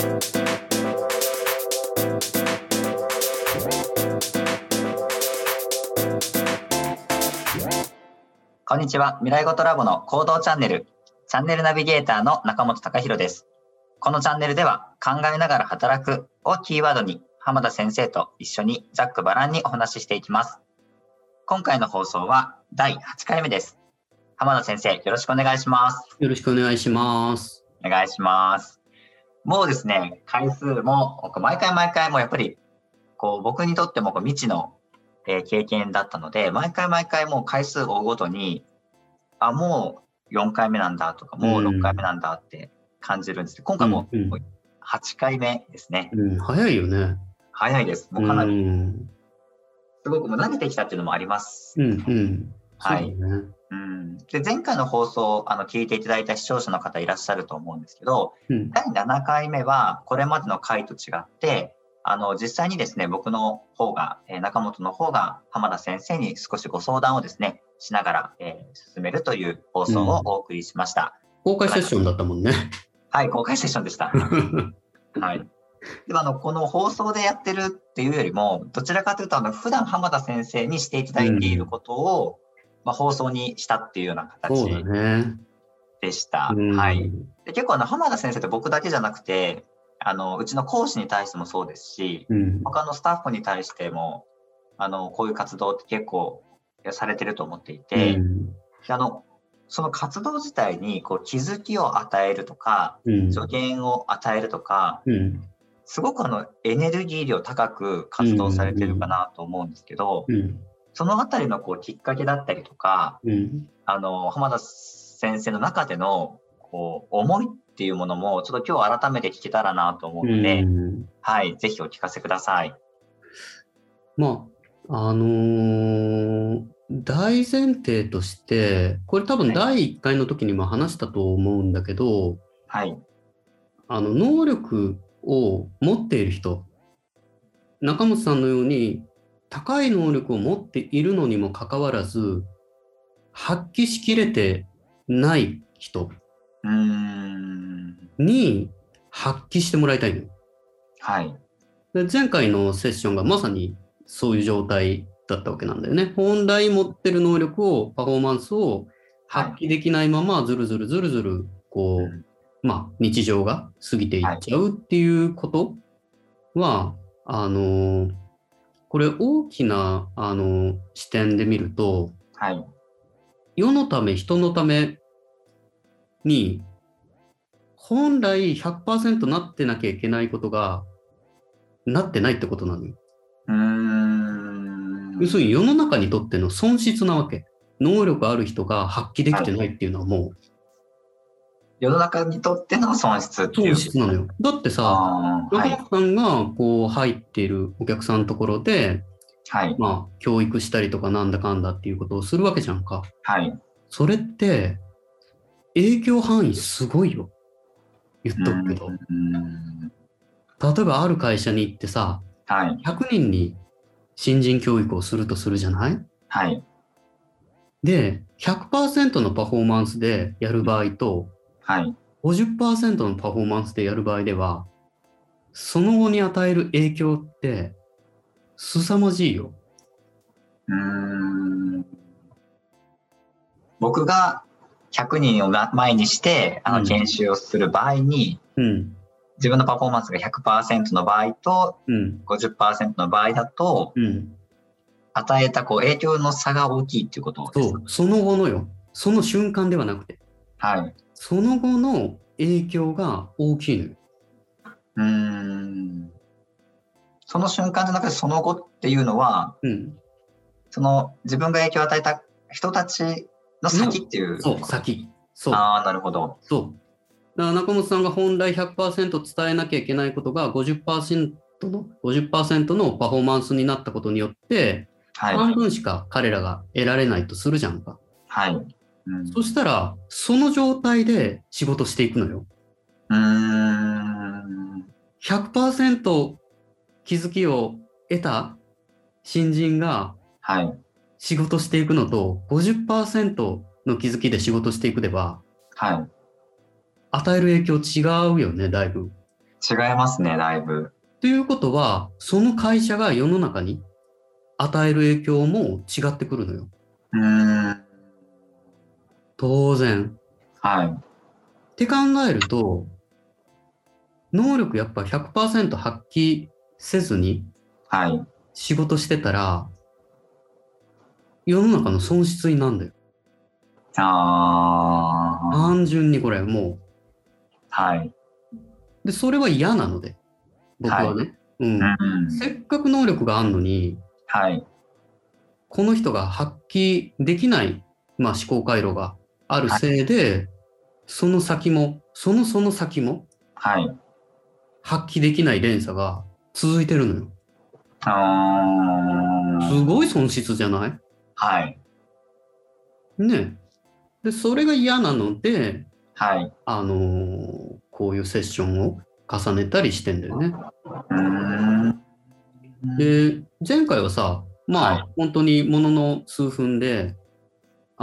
こんにちは。未来ごとラボの行動チャンネル、チャンネルナビゲーターの中本隆弘です。このチャンネルでは、考えながら働くをキーワードに、浜田先生と一緒にざっくばらんにお話ししていきます。今回の放送は第8回目です。浜田先生、よろしくお願いします。よろしくお願いします。お願いします。もうですね、回数も、毎回毎回もやっぱり、こう、僕にとってもこう未知のえ経験だったので、毎回毎回もう回数を追うごとに、あ、もう4回目なんだとか、もう6回目なんだって感じるんですけど、今回も8回目ですね。うん、早いよね。早いです。もうかなり、すごくもう慣れてきたっていうのもあります。うん、うん。はい。うん、で前回の放送あの聞いていただいた視聴者の方いらっしゃると思うんですけど、うん、第7回目はこれまでの回と違ってあの、実際にですね、僕の方が、えー、中本の方が浜田先生に少しご相談をですね、しながら、えー、進めるという放送をお送りしました。うん、公開セッションだったもんね。はい、公開セッションでした。はい。ではあのこの放送でやってるっていうよりも、どちらかというと、あの普段浜田先生にしていただいていることを、うん、まあ、放送にしたっていうような形でした。ね、はい。で結構あの浜田先生って僕だけじゃなくて、あのうちの講師に対してもそうですし、うん、他のスタッフに対してもあのこういう活動って結構されてると思っていて、うん、あのその活動自体にこう気づきを与えるとか、うん、助言を与えるとか、すごくあのエネルギー量高く活動されてるかなと思うんですけど、そのあたりのこうきっかけだったりとか、あの浜田先生の中でのこう思いっていうものも、ちょっと今日改めて聞けたらなと思うので、はい、ぜひお聞かせください。まあ、あのー、大前提として、これ多分第1回の時にも話したと思うんだけど、はい。あの、能力を持っている人、中本さんのように高い能力を持っているのにもかかわらず、発揮しきれてない人に発揮してもらいたいのよ。はい。で前回のセッションがまさにそういう状態だったわけなんだよね。本来持ってる能力を、パフォーマンスを発揮できないまま、ずるずるずるずる、こう、はい、まあ、日常が過ぎていっちゃうっていうことは、はい、あの、これ大きな、あの、視点で見ると、はい、世のため、人のために、本来100%なってなきゃいけないことが、なってないってことなのよ。要するに世の中にとっての損失なわけ。能力ある人が発揮できてないっていうのはもう。世の中にとっての損失っていう。損失なのよ。だってさ、お客さんがこう入っているお客さんのところで、はい、まあ、教育したりとかなんだかんだっていうことをするわけじゃんか。はい。それって、影響範囲すごいよ。言っとくけど。例えばある会社に行ってさ、はい、100人に新人教育をするとするじゃない？はい。で、100%のパフォーマンスでやる場合と、はい、50%のパフォーマンスでやる場合では、その後に与える影響って凄まじいよ。うん。僕が100人を前にしてあの研修をする場合に、うん、自分のパフォーマンスが100%の場合と、うん、50%の場合だと、うん、与えたこう影響の差が大きいっていうことですそうその後のよその瞬間ではなくて、はい、その後の影響が大きいのよ。うんその瞬間じゃなくてその後っていうのは、うん、その自分が影響を与えた人たちの先っていう。そう、先。そう。ああ、なるほど。そう。だから中本さんが本来100%伝えなきゃいけないことが50%の50%のパフォーマンスになったことによって、はい、半分しか彼らが得られないとするじゃんか。はい。うん、そしたら、その状態で仕事していくのよ。うん。100%気づきを得た新人が、はい。仕事していくのと50%の気づきで仕事していくでは、はい、与える影響違うよね、だいぶ。違いますね、だいぶ。ということは、その会社が世の中に与える影響も違ってくるのよ。うーん。当然。はい。って考えると、能力やっぱ100%発揮せずにはい。仕事してたら、世の中の損失になるんだよ。ああ。単純にこれ、もはい。う。で、それは嫌なので、僕はね。うん。うん。せっかく能力があるのに、はい。この人が発揮できない、まあ、思考回路があるせいで、その先も、そのその先もはい。発揮できない連鎖が続いてるのよ。ああ。すごい損失じゃない？はい。ね。で、それが嫌なので、はい。あのーこういうセッションを重ねたりしてんだよね。で、前回はさ、まあ、はい本当にものの数分で、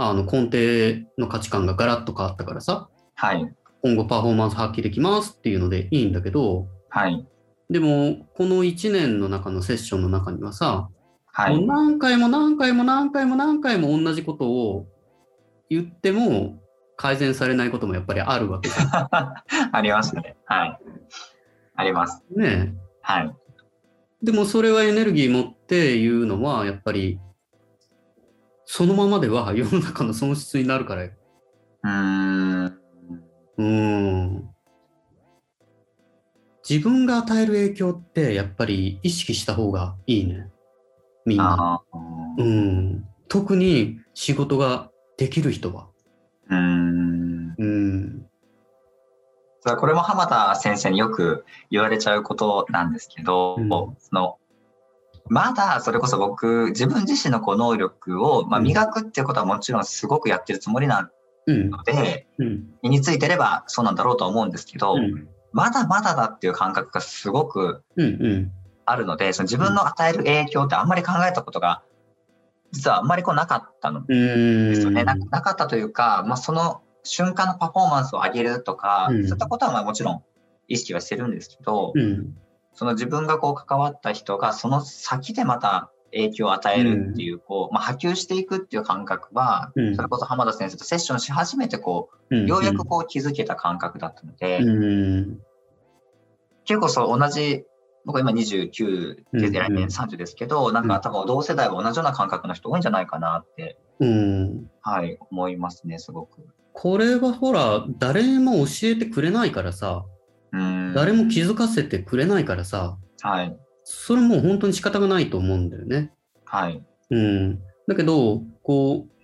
あの、根底の価値観がガラッと変わったからさ、はい。今後パフォーマンス発揮できますっていうのでいいんだけど、はい。でも、この1年の中のセッションの中にはさ、もうはい。何回も何回も何回も何回も同じことを言っても改善されないこともやっぱりあるわけ ありますね。はい。あります。ん。ねはい。えでもそれはエネルギー持って言うのはやっぱりそのままでは 世の中の損失になるからよ。うーん。うーん。自分が与える影響ってやっぱり意識した方がいいね。みんな。うん。特に仕事ができる人は。うーん。うん。これも浜田先生によく言われちゃうことなんですけど、うんそのまだそれこそ僕自分自身のこう能力を、まあ、うん磨くっていうことはもちろんすごくやってるつもりなうん。のでうん。身についてればそうなんだろうとは思うんですけど、うん。まだまだだっていう感覚がすごくうん。うん。あるのでその自分の与える影響ってあんまり考えたことが実はあんまりこうなかったの。ですよね。ななかったというか、まあ、その瞬間のパフォーマンスを上げるとか、うんそういったことはまあもちろん意識はしてるんですけど、うん。その自分がこう関わった人がその先でまた影響を与えるっていう、こう、まあ、波及していくっていう感覚は、うんそれこそ浜田先生とセッションし始めてこうようやくこう気づけた感覚だったので、うん。結構そう同じ、僕今29で来年うんうん30ですけど、なんか多分同世代は同じような感覚の人多いんじゃないかなって、うん。はい、思いますね、すごく。これはほら、誰も教えてくれないからさ、うん。誰も気づかせてくれないからさ、はい、それもう本当に仕方がないと思うんだよね。はい、うん。だけど、こう、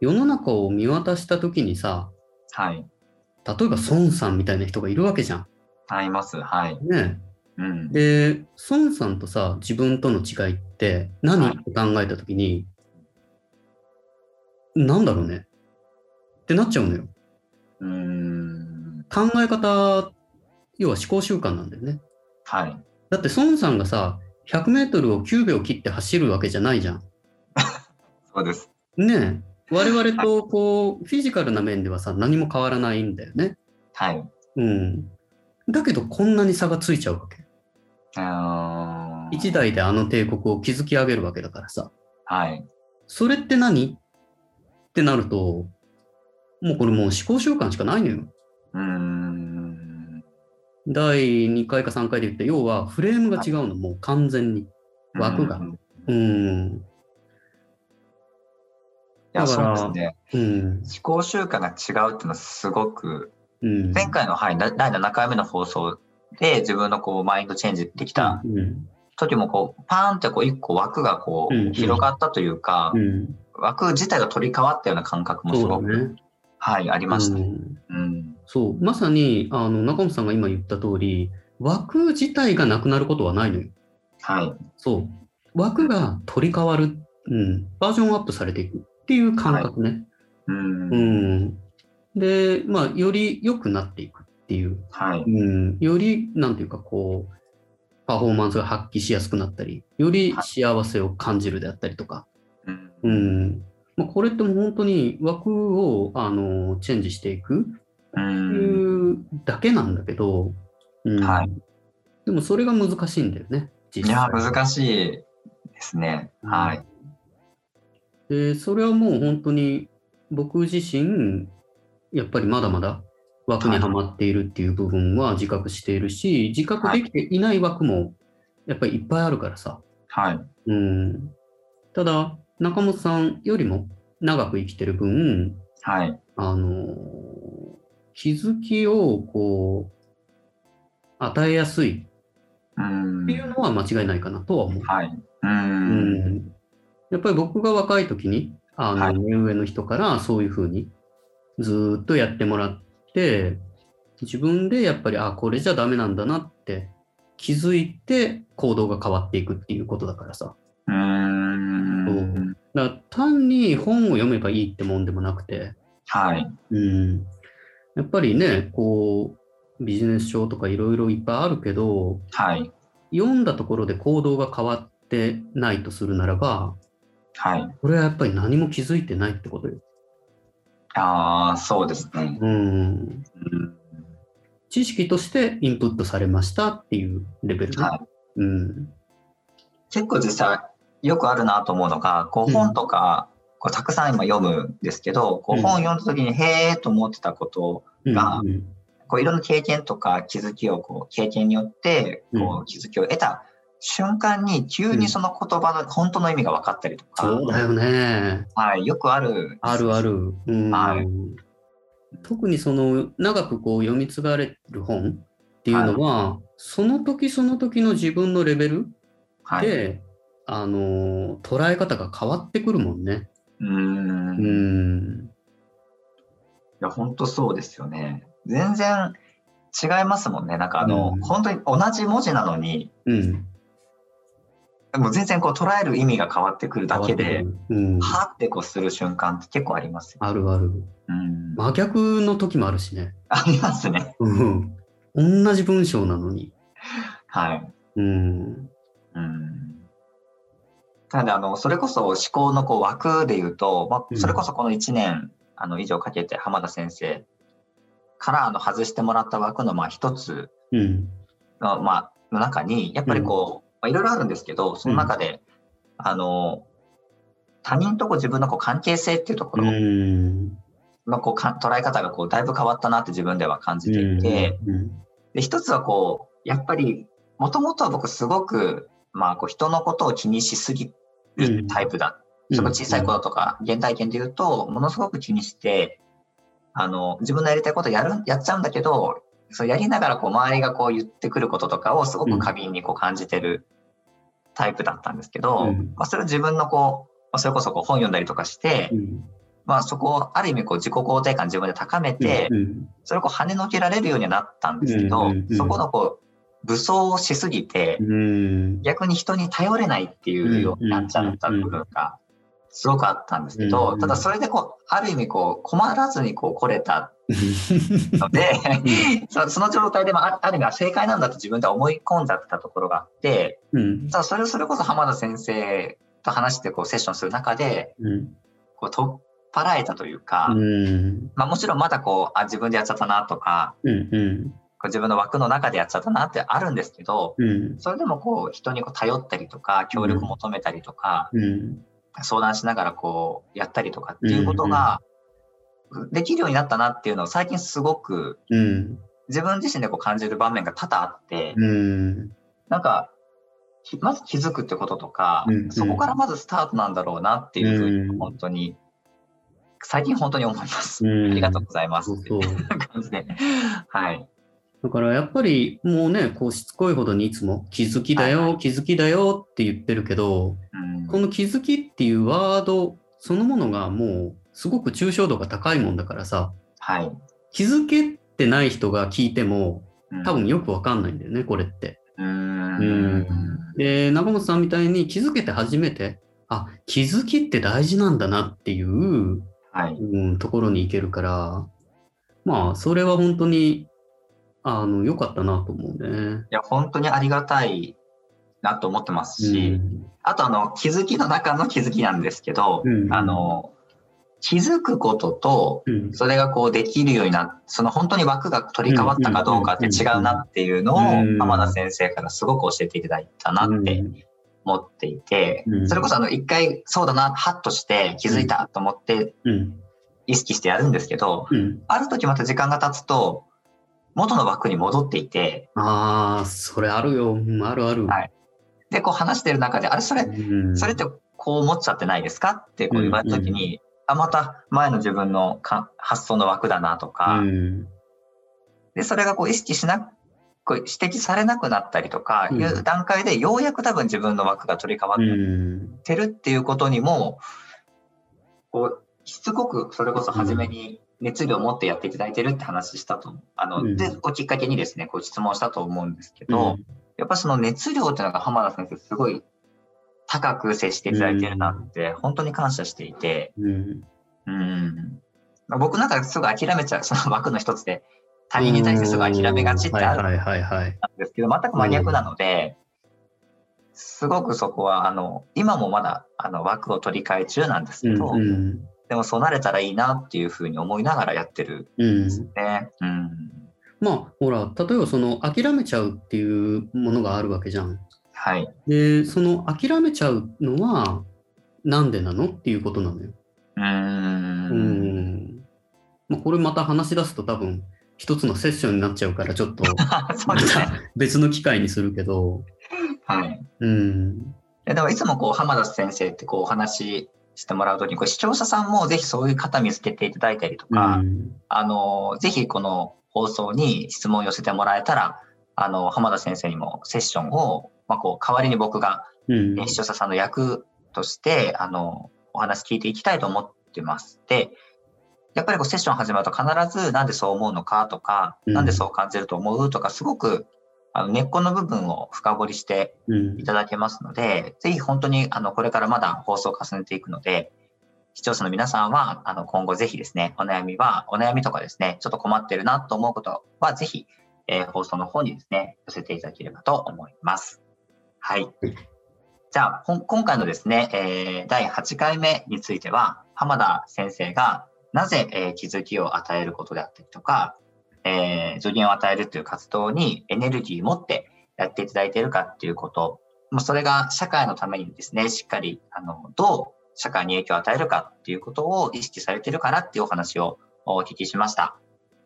世の中を見渡した時にさ、はい。例えば孫さんみたいな人がいるわけじゃん。あります。はい。ね。うん。で、孫さんとさ、自分との違いって何、はいって考えた時に、なんだろうね。ってなっちゃうのよ。うーん。考え方、要は思考習慣なんだよね。はい。だって孫さんがさ、100メートルを9秒切って走るわけじゃないじゃん。そうです。ねえ。我々とこう、フィジカルな面ではさ、何も変わらないんだよね。はい。うん。だけど、こんなに差がついちゃうわけ。あー一代であの帝国を築き上げるわけだからさ。はい。それって何？ってなると、もうこれもう思考習慣しかないのよ。うーん。第2回か3回で言って、要はフレームが違うの、もう完全に。枠がうんうん。いや、そうですね。うん。思考習慣が違うっていうのはすごく、うん。前回の、はい、だ第7回目の放送で自分のこうマインドチェンジできたうん。時もこう、パーンってこう一個枠がこう広がったというかう、ん。枠自体が取り替わったような感覚もすごく、ね。はい、ありました。うんうん。そう。まさに、あの、中本さんが今言った通り、枠自体がなくなることはないのよ。はい。そう。枠が取り替わる。うん。バージョンアップされていくっていう感覚ね。うん。うん。で、まあ、より良くなっていくっていう。はい。うん。より、なんていうか、こう、パフォーマンスが発揮しやすくなったり、より幸せを感じるであったりとか。うんうん。まあ、これってもう本当に枠を、あの、チェンジしていく。いうだけなんだけど、うんはいでもそれが難しいんだよね、いや、難しいですね。はい。で、それはもう本当に僕自身、やっぱりまだまだ枠にはまっているっていう部分は自覚しているし、自覚できていない枠もやっぱりいっぱいあるからさ。はい。うん。ただ、中本さんよりも長く生きてる分、はい。あの、気づきをこう、与えやすいうんっていうのは間違いないかなとは思う。はい。う。うんん。やっぱり僕が若い時に、あの、はい目上の人からそういうふうにずーっとやってもらって、自分でやっぱり、あ、これじゃダメなんだなって気づいて行動が変わっていくっていうことだからさ。うん。だから単に本を読めばいいってもんでもなくて、はい。うん。やっぱりね、こう、ビジネス書とかいろいろいっぱいあるけど、はい。読んだところで行動が変わってないとするならば、はい。これはやっぱり何も気づいてないってことよ。ああ、そうですね。うん。うん。知識としてインプットされましたっていうレベルね。はい。うん。結構実際よくあるなと思うのが、こううん本とか、こうたくさん今読むんですけど、こううん本読んだ時にへーと思ってたことがうんこういろんな経験とか気づきをこう経験によってこう気づきを得た瞬間に急にその言葉の本当の意味が分かったりとか、そうだよね。はい、よくある。あるある。うんはい特にその長くこう読み継がれる本っていうのは、その時その時の自分のレベルはい。で、あの捉え方が変わってくるもんね。うんん。いや、本当そうですよね。全然違いますもんね。なんかあの、うん本当に同じ文字なのに、うん。もう全然こう捉える意味が変わってくるだけで、うん、はってこうする瞬間って結構ありますよ。あるある。うん。真逆の時もあるしね。ありますね。うん。同じ文章なのに。はい。うん。うん。ただ、あの、それこそ思考のこう枠で言うと、まあ、うんそれこそこの1年、あの、以上かけて浜田先生から、あの、外してもらった枠の、まあ、一つうん。の、まあ、の中に、やっぱりこう、まあ、いろいろあるんですけど、その中で、あの、他人とこう自分のこう関係性っていうとこうろん。のこうか捉え方がこうだいぶ変わったなって自分では感じていて、うん。で、一つはこう、やっぱり、もともとは僕すごく、まあ、こう人のことを気にしすぎるタイプだ。その小さい頃とか、原体験で言うと、ものすごく気にして、あの、自分のやりたいことやる、やっちゃうんだけど、そうやりながらこう周りがこう言ってくることとかをすごく過敏にこう感じてるタイプだったんですけど、うん。まあ、それを自分のこう、まあそれこそこう本読んだりとかして、うん。まあそこをある意味こう自己肯定感自分で高めて、うん。それをこう跳ねのけられるようになったんですけど、そこのこう、武装をしすぎて、うん。逆に人に頼れないっていうようになっちゃった部分がすごくあったんですけど、うんただそれでこう、ある意味こう、困らずにこう来れたので、そその状態でもあある意味は正解なんだと自分で思い込んじゃってたところがあって、うん。ただそれをそれこそ浜田先生と話してこうセッションする中で、うん。こう取っ払えたというか、うん。まあもちろんまだこう、あ、自分でやっちゃったなとか、うん。うん。自分の枠の中でやっちゃったなってあるんですけど、うん。それでもこう人にこう頼ったりとか、協力求めたりとか、うん。相談しながらこうやったりとかっていうことができるようになったなっていうのを最近すごくうん。自分自身でこう感じる場面が多々あって、うん。なんか、きまず気づくってこととかそこからまずスタートなんだろうなっていうふううんに本当に、最近本当に思います。うんありがとうございますそうそう 感じで。はい。だからやっぱりもうね、こうしつこいほどにいつも気づきだよ、はいは気づきだよって言ってるけど、うんこの気づきっていうワードそのものがもうすごく抽象度が高いもんだからさ、はい。気づけてない人が聞いてもうん多分よくわかんないんだよね、これって。うーん。で、中本さんみたいに気づけて初めて、あ、気づきって大事なんだなっていう、はい。うん、ところに行けるから、まあ、それは本当に、あの、良かったなと思うね。いや、本当にありがたいなと思ってますし、うん。あとあの、気づきの中の気づきなんですけど、うん。あの、気づくことと、うん。それがこうできるようになっその本当に枠が取り替わったかどうかって違うなっていうのをうん。浜田先生からすごく教えていただいたなって思っていてうん、それこそあの一回そうだな、ハッとして気づいたと思ってうん。意識してやるんですけど、うん。ある時また時間が経つと元の枠に戻っていて、ああ、それあるよ。うんあるある。はい。で、こう話してる中で、あれそれ、うん。それってこう思っちゃってないですか？ってこう言われた時に、あ、また前の自分のか発想の枠だなとか、うん。で、それがこう意識しなこう指摘されなくなったりとかうん。いう段階で、ようやく多分自分の枠が取り替わうっん。てるっていうことにも、こう、しつこくそれこそ初めに熱量を持ってやっていただいてるって話したと、あの、うんで、おきっかけにですね、こう質問したと思うんですけど、やっぱその熱量っていうのが浜田先生すごい高く接していただいてるなって、本当に感謝していて、うん。うん。僕なんかすぐ諦めちゃう、その枠の一つで、他人に対してすぐ諦めがちってあるん。ですけど、全く真逆なので、すごくそこは、あの、今もまだ、あの、枠を取り替え中なんですけど、うん。でもそうなれたらいいなっていうふうに思いながらやってるうんんですね。うん。まあ、ほら、例えばその諦めちゃうっていうものがあるわけじゃん。はい。で、その諦めちゃうのは、なんでなのっていうことなのよ。うー。うんん。まあ、これまた話し出すと多分、一つのセッションになっちゃうから、ちょっと、ね。別の機会にするけど、はい。うん。ででもいつもこう浜田先生ってこうお話ししてもらうときにこう視聴者さんもぜひそういう方見つけていただいたりとか、うん。あのぜひこの放送に質問を寄せてもらえたらあの浜田先生にもセッションを、まあ、こう代わりに僕が視聴者さんの役としてあのお話聞いていきたいと思ってます。でやっぱりこうセッション始まると必ずなんでそう思うのかとか、うん。なんでそう感じると思うとかすごくあの根っこの部分を深掘りしてうんいただけますので、ぜひ本当にあのこれからまだ放送を重ねていくので、視聴者の皆さんはあの今後ぜひですね、お悩みは、お悩みとかですね、ちょっと困ってるなと思うことは、ぜひ、えー放送の方にですね、寄せていただければと思います。はい。じゃあ、今回のですね、えー第8回目については、浜田先生がなぜ、えー気づきを与えることであったりとか、えー助言を与えるという活動にエネルギーを持ってやっていただいているかっていうこと、まあ、それが社会のためにですね、しっかり、あの、どう社会に影響を与えるかっていうことを意識されているからっていうお話をお聞きしました。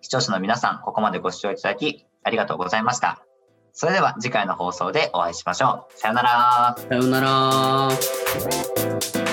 視聴者の皆さん、ここまでご視聴いただきありがとうございました。それでは次回の放送でお会いしましょう。さようなら。さようなら。